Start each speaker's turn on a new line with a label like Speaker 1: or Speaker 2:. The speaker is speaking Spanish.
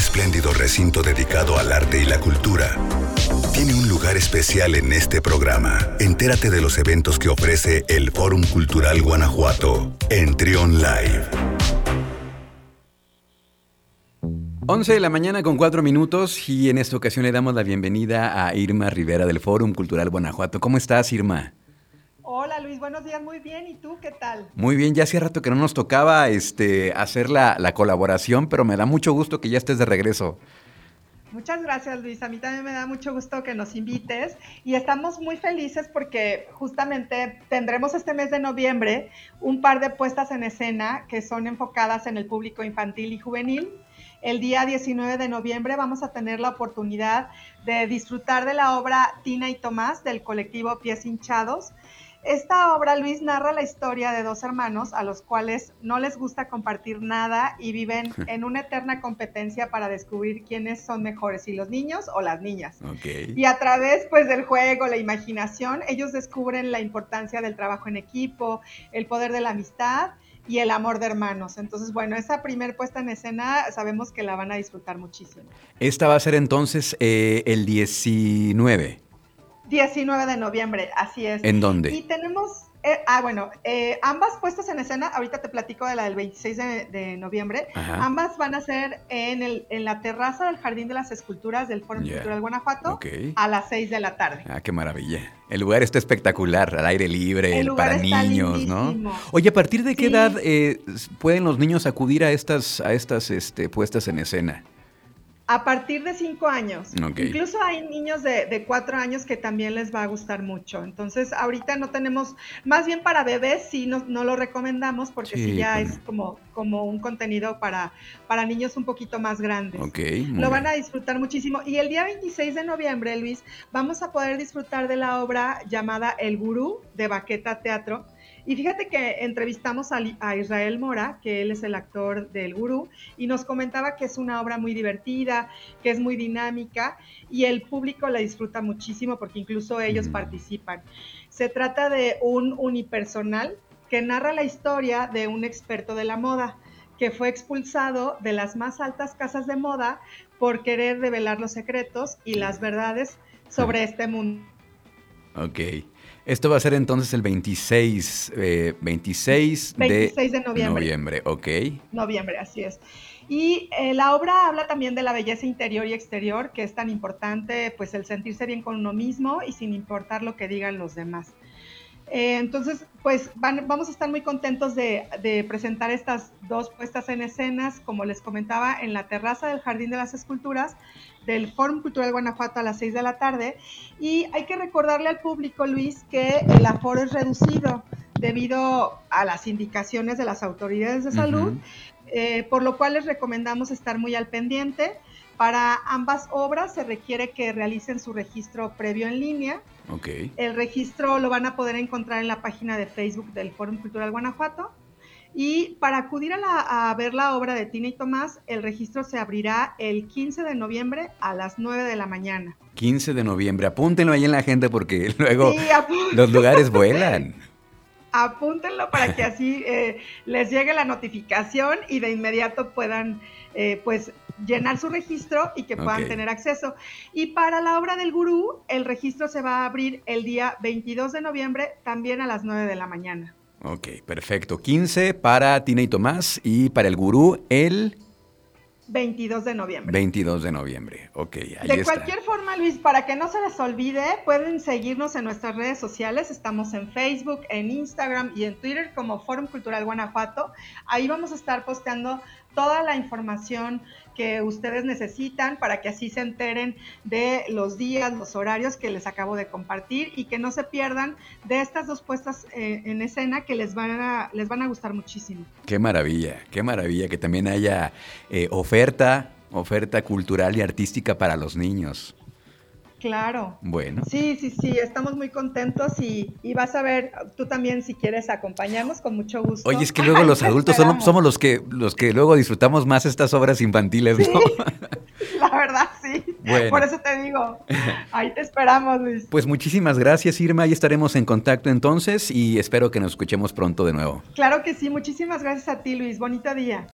Speaker 1: espléndido recinto dedicado al arte y la cultura, tiene un lugar especial en este programa. Entérate de los eventos que ofrece el Fórum Cultural Guanajuato en Trion Live.
Speaker 2: 11 de la mañana con 4 minutos y en esta ocasión le damos la bienvenida a Irma Rivera del Fórum Cultural Guanajuato. ¿Cómo estás, Irma?
Speaker 3: Hola Luis, buenos días, muy bien. ¿Y tú qué tal?
Speaker 2: Muy bien, ya hace rato que no nos tocaba este, hacer la, la colaboración, pero me da mucho gusto que ya estés de regreso.
Speaker 3: Muchas gracias Luis, a mí también me da mucho gusto que nos invites y estamos muy felices porque justamente tendremos este mes de noviembre un par de puestas en escena que son enfocadas en el público infantil y juvenil el día 19 de noviembre vamos a tener la oportunidad de disfrutar de la obra Tina y Tomás del colectivo Pies Hinchados. Esta obra, Luis, narra la historia de dos hermanos a los cuales no les gusta compartir nada y viven en una eterna competencia para descubrir quiénes son mejores, si los niños o las niñas. Y a través pues, del juego, la imaginación, ellos descubren la importancia del trabajo en equipo, el poder de la amistad y el amor de hermanos. Entonces, bueno, esa primer puesta en escena sabemos que la van a disfrutar muchísimo.
Speaker 2: Esta va a ser entonces eh, el 19.
Speaker 3: 19 de noviembre, así es.
Speaker 2: ¿En dónde?
Speaker 3: Y tenemos eh, ah, bueno, eh, ambas puestas en escena, ahorita te platico de la del 26 de, noviembre, ambas van a ser en, el, en la terraza del Jardín de las Esculturas del Foro Cultural Guanajuato a las 6 de la tarde.
Speaker 2: Ah, qué maravilla. El lugar está espectacular, al aire libre, para niños, ¿no? Oye, ¿a partir de qué edad eh, pueden los niños acudir a estas, a estas este, puestas en escena?
Speaker 3: A partir de cinco años. Incluso hay niños de, cuatro años que también les va a gustar mucho. Entonces, ahorita no tenemos, más bien para bebés sí no, no lo recomendamos porque sí, ya es como, como un contenido para, para niños un poquito más grandes. lo van a disfrutar muchísimo. Y el día 26 de noviembre, Luis, vamos a poder disfrutar de la obra llamada El Gurú de Baqueta Teatro y fíjate que entrevistamos a, Israel Mora, que él es el actor del Gurú, y nos comentaba que es una obra muy divertida, que es muy dinámica y el público la disfruta muchísimo porque incluso ellos mm. participan. Se trata de un unipersonal que narra la historia de un experto de la moda que fue expulsado de las más altas casas de moda por querer revelar los secretos y las verdades sobre este mundo.
Speaker 2: Ok. Esto va a ser entonces el 26, 26,
Speaker 3: eh, de, noviembre.
Speaker 2: noviembre. Ok.
Speaker 3: Noviembre, así es. Y eh, la obra habla también de la belleza interior y exterior, que es tan importante, pues el sentirse bien con uno mismo y sin importar lo que digan los demás. Eh, entonces, pues vamos a estar muy contentos de, presentar estas dos puestas en escenas, como les comentaba, en la terraza del Jardín de las Esculturas, del Fórum Cultural Guanajuato a las 6 de la tarde. Y hay que recordarle al público, Luis, que el aforo es reducido debido a las indicaciones de las autoridades de salud, eh, por lo cual les recomendamos estar muy al pendiente. Para ambas obras se requiere que realicen su registro previo en línea.
Speaker 2: Okay.
Speaker 3: El registro lo van a poder encontrar en la página de Facebook del Fórum Cultural Guanajuato. Y para acudir a, ver la obra de Tina y Tomás, el registro se abrirá el 15 de noviembre a las 9 de la mañana.
Speaker 2: 15 de noviembre, apúntenlo ahí en la agenda porque luego los lugares vuelan.
Speaker 3: Apúntenlo para que así eh, les llegue la notificación y de inmediato puedan eh, pues llenar su registro y que puedan tener acceso. Y para la obra del gurú, el registro se va a abrir el día 22 de noviembre también a las 9 de la mañana.
Speaker 2: Ok, perfecto. 15 para Tina y Tomás y para el gurú el...
Speaker 3: 22 de noviembre.
Speaker 2: 22 de noviembre, ok.
Speaker 3: Ahí de cualquier forma, Luis, para que no se les olvide, pueden seguirnos en nuestras redes sociales. Estamos en Facebook, en Instagram y en Twitter como Fórum Cultural Guanajuato. Ahí vamos a estar posteando toda la información que ustedes necesitan para que así se enteren de los días, los horarios que les acabo de compartir y que no se pierdan de estas dos puestas eh, en escena que les van, a, les van a gustar muchísimo.
Speaker 2: Qué maravilla, qué maravilla que también haya eh, oferta, oferta cultural y artística para los niños.
Speaker 3: Claro.
Speaker 2: Bueno.
Speaker 3: Sí, sí, sí, estamos muy contentos y, vas a ver, tú también si quieres acompañarnos con mucho gusto.
Speaker 2: Oye, es que luego los adultos somos, los que los que luego disfrutamos más estas obras infantiles, ¿no?
Speaker 3: la verdad, sí. Por eso te digo, ahí te esperamos, Luis.
Speaker 2: Pues muchísimas gracias, Irma, ahí estaremos en contacto entonces y espero que nos escuchemos pronto de nuevo.
Speaker 3: Claro que sí, muchísimas gracias a ti, Luis, bonito día.